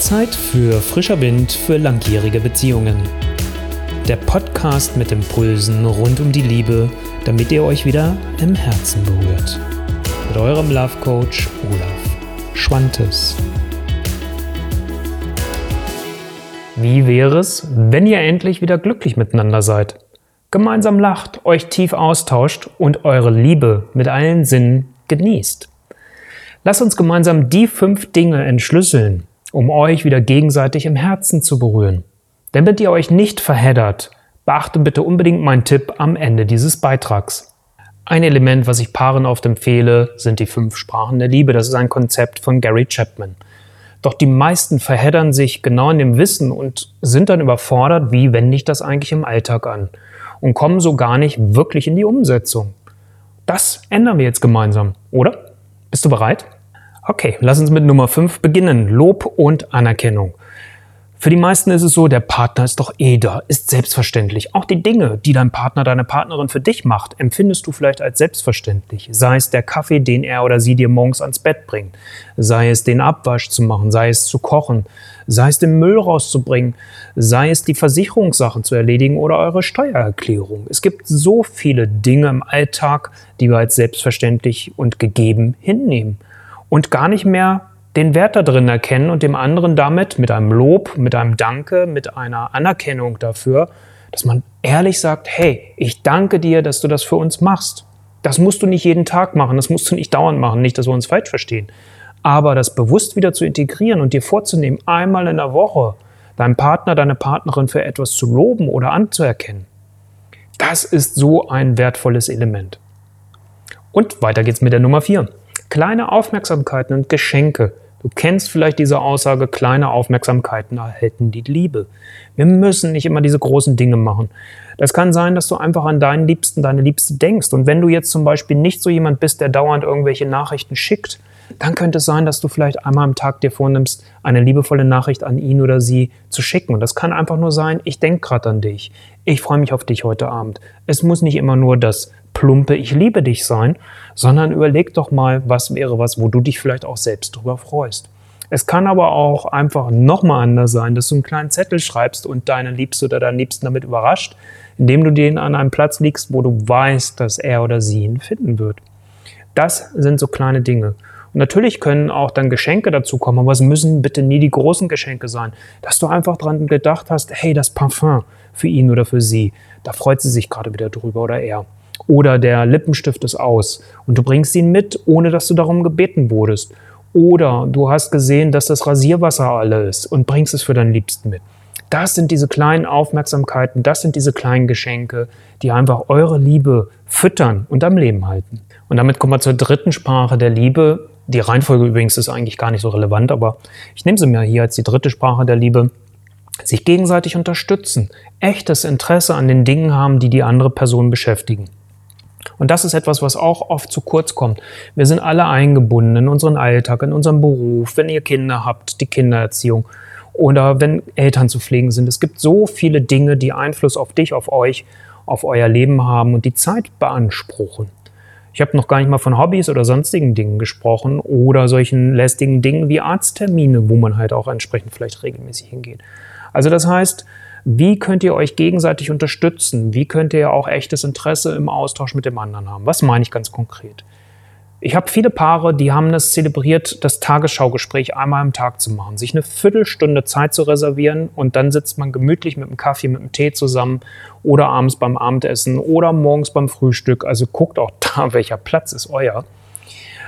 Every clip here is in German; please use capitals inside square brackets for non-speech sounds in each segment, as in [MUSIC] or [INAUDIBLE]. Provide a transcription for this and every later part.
Zeit für frischer Wind für langjährige Beziehungen. Der Podcast mit Impulsen rund um die Liebe, damit ihr euch wieder im Herzen berührt. Mit eurem Love Coach Olaf Schwantes. Wie wäre es, wenn ihr endlich wieder glücklich miteinander seid? Gemeinsam lacht, euch tief austauscht und eure Liebe mit allen Sinnen genießt. Lasst uns gemeinsam die fünf Dinge entschlüsseln, um euch wieder gegenseitig im Herzen zu berühren. Damit ihr euch nicht verheddert, beachte bitte unbedingt meinen Tipp am Ende dieses Beitrags. Ein Element, was ich Paaren oft empfehle, sind die fünf Sprachen der Liebe. Das ist ein Konzept von Gary Chapman. Doch die meisten verheddern sich genau in dem Wissen und sind dann überfordert, wie wende ich das eigentlich im Alltag an und kommen so gar nicht wirklich in die Umsetzung. Das ändern wir jetzt gemeinsam, oder? Bist du bereit? Okay, lass uns mit Nummer 5 beginnen. Lob und Anerkennung. Für die meisten ist es so, der Partner ist doch eh da, ist selbstverständlich. Auch die Dinge, die dein Partner, deine Partnerin für dich macht, empfindest du vielleicht als selbstverständlich. Sei es der Kaffee, den er oder sie dir morgens ans Bett bringt, sei es den Abwasch zu machen, sei es zu kochen, sei es den Müll rauszubringen, sei es die Versicherungssachen zu erledigen oder eure Steuererklärung. Es gibt so viele Dinge im Alltag, die wir als selbstverständlich und gegeben hinnehmen und gar nicht mehr den Wert da drin erkennen und dem anderen damit mit einem Lob, mit einem Danke, mit einer Anerkennung dafür, dass man ehrlich sagt, hey, ich danke dir, dass du das für uns machst. Das musst du nicht jeden Tag machen, das musst du nicht dauernd machen, nicht, dass wir uns falsch verstehen. Aber das bewusst wieder zu integrieren und dir vorzunehmen, einmal in der Woche deinen Partner, deine Partnerin für etwas zu loben oder anzuerkennen, das ist so ein wertvolles Element. Und weiter geht's mit der Nummer 4. Kleine Aufmerksamkeiten und Geschenke. Du kennst vielleicht diese Aussage, kleine Aufmerksamkeiten erhalten die Liebe. Wir müssen nicht immer diese großen Dinge machen. Das kann sein, dass du einfach an deinen Liebsten, deine Liebste denkst. Und wenn du jetzt zum Beispiel nicht so jemand bist, der dauernd irgendwelche Nachrichten schickt, dann könnte es sein, dass du vielleicht einmal am Tag dir vornimmst, eine liebevolle Nachricht an ihn oder sie zu schicken. Und das kann einfach nur sein, ich denke gerade an dich. Ich freue mich auf dich heute Abend. Es muss nicht immer nur das plumpe Ich liebe dich sein, sondern überleg doch mal, was wäre was, wo du dich vielleicht auch selbst drüber freust. Es kann aber auch einfach nochmal anders sein, dass du einen kleinen Zettel schreibst und deine Liebste oder deinen Liebsten damit überrascht, indem du den an einem Platz legst, wo du weißt, dass er oder sie ihn finden wird. Das sind so kleine Dinge. Und natürlich können auch dann Geschenke dazu kommen, aber es müssen bitte nie die großen Geschenke sein. Dass du einfach dran gedacht hast, hey, das Parfum für ihn oder für sie, da freut sie sich gerade wieder drüber oder er. Oder der Lippenstift ist aus und du bringst ihn mit, ohne dass du darum gebeten wurdest. Oder du hast gesehen, dass das Rasierwasser alle ist und bringst es für deinen Liebsten mit. Das sind diese kleinen Aufmerksamkeiten, das sind diese kleinen Geschenke, die einfach eure Liebe füttern und am Leben halten. Und damit kommen wir zur dritten Sprache der Liebe. Die Reihenfolge übrigens ist eigentlich gar nicht so relevant, aber ich nehme sie mir hier als die dritte Sprache der Liebe. Sich gegenseitig unterstützen, echtes Interesse an den Dingen haben, die die andere Person beschäftigen. Und das ist etwas, was auch oft zu kurz kommt. Wir sind alle eingebunden in unseren Alltag, in unserem Beruf, wenn ihr Kinder habt, die Kindererziehung oder wenn Eltern zu pflegen sind. Es gibt so viele Dinge, die Einfluss auf dich, auf euch, auf euer Leben haben und die Zeit beanspruchen. Ich habe noch gar nicht mal von Hobbys oder sonstigen Dingen gesprochen oder solchen lästigen Dingen wie Arzttermine, wo man halt auch entsprechend vielleicht regelmäßig hingeht. Also das heißt, wie könnt ihr euch gegenseitig unterstützen? Wie könnt ihr auch echtes Interesse im Austausch mit dem anderen haben? Was meine ich ganz konkret? Ich habe viele Paare, die haben das zelebriert, das Tagesschaugespräch einmal am Tag zu machen, sich eine Viertelstunde Zeit zu reservieren und dann sitzt man gemütlich mit einem Kaffee, mit einem Tee zusammen oder abends beim Abendessen oder morgens beim Frühstück. Also guckt auch da, [LAUGHS] welcher Platz ist euer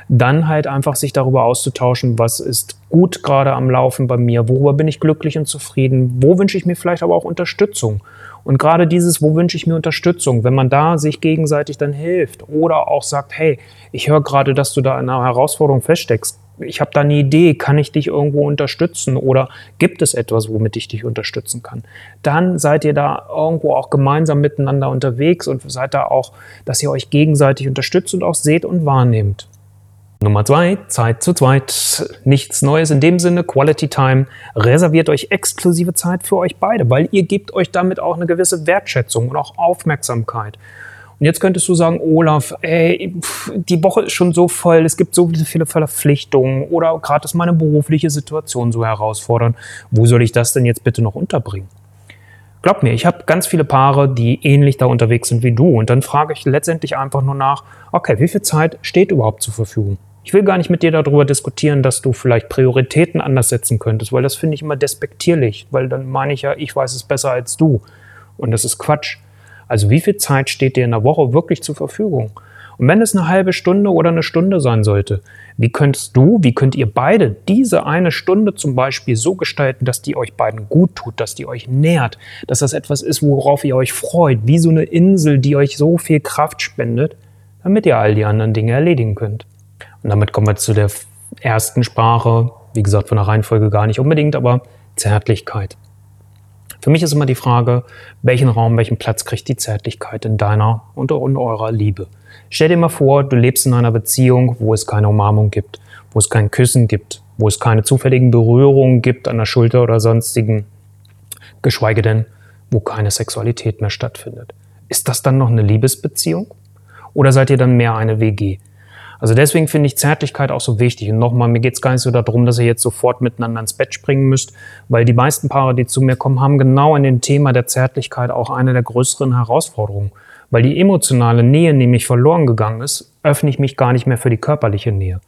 dann halt einfach sich darüber auszutauschen, was ist gut gerade am Laufen bei mir, worüber bin ich glücklich und zufrieden, wo wünsche ich mir vielleicht aber auch Unterstützung. Und gerade dieses, wo wünsche ich mir Unterstützung, wenn man da sich gegenseitig dann hilft oder auch sagt, hey, ich höre gerade, dass du da in einer Herausforderung feststeckst, ich habe da eine Idee, kann ich dich irgendwo unterstützen oder gibt es etwas, womit ich dich unterstützen kann? Dann seid ihr da irgendwo auch gemeinsam miteinander unterwegs und seid da auch, dass ihr euch gegenseitig unterstützt und auch seht und wahrnehmt. Nummer zwei, Zeit zu zweit. Nichts Neues in dem Sinne, Quality Time. Reserviert euch exklusive Zeit für euch beide, weil ihr gebt euch damit auch eine gewisse Wertschätzung und auch Aufmerksamkeit. Und jetzt könntest du sagen, Olaf, ey, die Woche ist schon so voll, es gibt so viele Verpflichtungen oder gerade ist meine berufliche Situation so herausfordernd. Wo soll ich das denn jetzt bitte noch unterbringen? Glaub mir, ich habe ganz viele Paare, die ähnlich da unterwegs sind wie du. Und dann frage ich letztendlich einfach nur nach, okay, wie viel Zeit steht überhaupt zur Verfügung? Ich will gar nicht mit dir darüber diskutieren, dass du vielleicht Prioritäten anders setzen könntest, weil das finde ich immer despektierlich, weil dann meine ich ja, ich weiß es besser als du. Und das ist Quatsch. Also wie viel Zeit steht dir in der Woche wirklich zur Verfügung? Und wenn es eine halbe Stunde oder eine Stunde sein sollte, wie könntest du, wie könnt ihr beide diese eine Stunde zum Beispiel so gestalten, dass die euch beiden gut tut, dass die euch nährt, dass das etwas ist, worauf ihr euch freut, wie so eine Insel, die euch so viel Kraft spendet, damit ihr all die anderen Dinge erledigen könnt. Und damit kommen wir zu der ersten Sprache, wie gesagt, von der Reihenfolge gar nicht unbedingt, aber Zärtlichkeit. Für mich ist immer die Frage, welchen Raum, welchen Platz kriegt die Zärtlichkeit in deiner und in eurer Liebe? Stell dir mal vor, du lebst in einer Beziehung, wo es keine Umarmung gibt, wo es kein Küssen gibt, wo es keine zufälligen Berührungen gibt an der Schulter oder sonstigen, geschweige denn, wo keine Sexualität mehr stattfindet. Ist das dann noch eine Liebesbeziehung? Oder seid ihr dann mehr eine WG? Also deswegen finde ich Zärtlichkeit auch so wichtig. Und nochmal, mir geht es gar nicht so darum, dass ihr jetzt sofort miteinander ins Bett springen müsst, weil die meisten Paare, die zu mir kommen, haben genau in dem Thema der Zärtlichkeit auch eine der größeren Herausforderungen. Weil die emotionale Nähe nämlich verloren gegangen ist, öffne ich mich gar nicht mehr für die körperliche Nähe.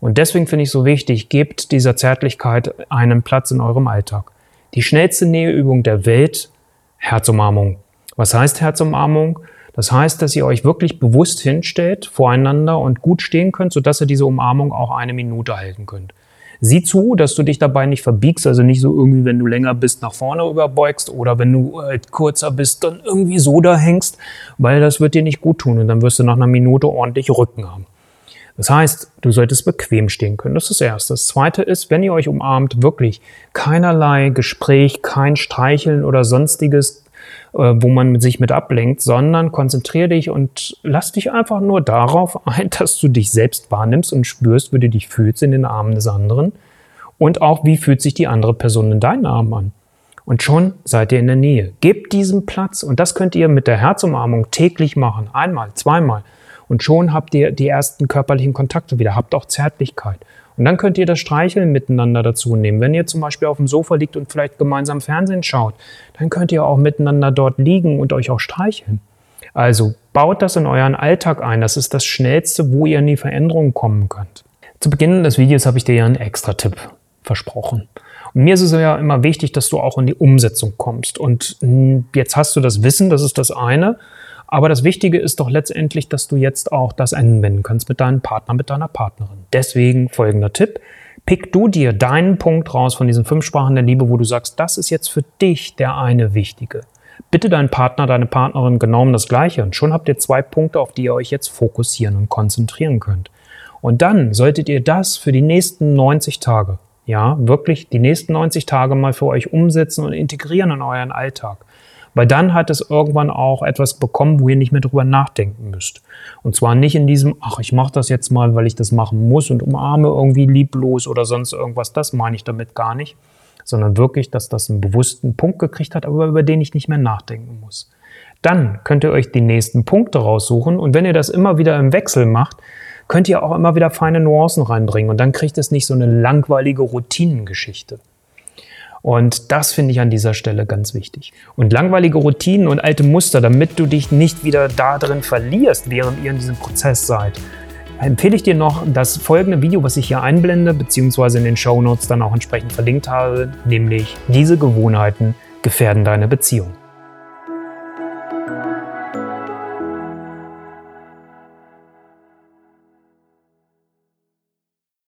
Und deswegen finde ich so wichtig, gebt dieser Zärtlichkeit einen Platz in eurem Alltag. Die schnellste Näheübung der Welt, Herzumarmung. Was heißt Herzumarmung? Das heißt, dass ihr euch wirklich bewusst hinstellt voreinander und gut stehen könnt, sodass ihr diese Umarmung auch eine Minute halten könnt. Sieh zu, dass du dich dabei nicht verbiegst, also nicht so irgendwie, wenn du länger bist, nach vorne überbeugst oder wenn du äh, kurzer bist, dann irgendwie so da hängst, weil das wird dir nicht gut tun und dann wirst du nach einer Minute ordentlich Rücken haben. Das heißt, du solltest bequem stehen können. Das ist das Erste. Das Zweite ist, wenn ihr euch umarmt, wirklich keinerlei Gespräch, kein Streicheln oder sonstiges wo man sich mit ablenkt, sondern konzentriere dich und lass dich einfach nur darauf ein, [LAUGHS] dass du dich selbst wahrnimmst und spürst, wie du dich fühlst in den Armen des anderen und auch, wie fühlt sich die andere Person in deinen Armen an. Und schon seid ihr in der Nähe. Gebt diesem Platz und das könnt ihr mit der Herzumarmung täglich machen. Einmal, zweimal. Und schon habt ihr die ersten körperlichen Kontakte wieder, habt auch Zärtlichkeit. Und dann könnt ihr das Streicheln miteinander dazu nehmen. Wenn ihr zum Beispiel auf dem Sofa liegt und vielleicht gemeinsam Fernsehen schaut, dann könnt ihr auch miteinander dort liegen und euch auch streicheln. Also baut das in euren Alltag ein. Das ist das Schnellste, wo ihr in die Veränderung kommen könnt. Zu Beginn des Videos habe ich dir ja einen extra Tipp versprochen. Und mir ist es ja immer wichtig, dass du auch in die Umsetzung kommst. Und jetzt hast du das Wissen, das ist das eine. Aber das Wichtige ist doch letztendlich, dass du jetzt auch das anwenden kannst mit deinem Partner, mit deiner Partnerin. Deswegen folgender Tipp. Pick du dir deinen Punkt raus von diesen fünf Sprachen der Liebe, wo du sagst, das ist jetzt für dich der eine wichtige. Bitte deinen Partner, deine Partnerin genau um das Gleiche. Und schon habt ihr zwei Punkte, auf die ihr euch jetzt fokussieren und konzentrieren könnt. Und dann solltet ihr das für die nächsten 90 Tage, ja, wirklich die nächsten 90 Tage mal für euch umsetzen und integrieren in euren Alltag. Weil dann hat es irgendwann auch etwas bekommen, wo ihr nicht mehr drüber nachdenken müsst. Und zwar nicht in diesem, ach, ich mache das jetzt mal, weil ich das machen muss und umarme irgendwie lieblos oder sonst irgendwas. Das meine ich damit gar nicht. Sondern wirklich, dass das einen bewussten Punkt gekriegt hat, aber über den ich nicht mehr nachdenken muss. Dann könnt ihr euch die nächsten Punkte raussuchen und wenn ihr das immer wieder im Wechsel macht, könnt ihr auch immer wieder feine Nuancen reinbringen und dann kriegt es nicht so eine langweilige Routinengeschichte. Und das finde ich an dieser Stelle ganz wichtig. Und langweilige Routinen und alte Muster, damit du dich nicht wieder da drin verlierst, während ihr in diesem Prozess seid, empfehle ich dir noch das folgende Video, was ich hier einblende, beziehungsweise in den Show Notes dann auch entsprechend verlinkt habe, nämlich diese Gewohnheiten gefährden deine Beziehung.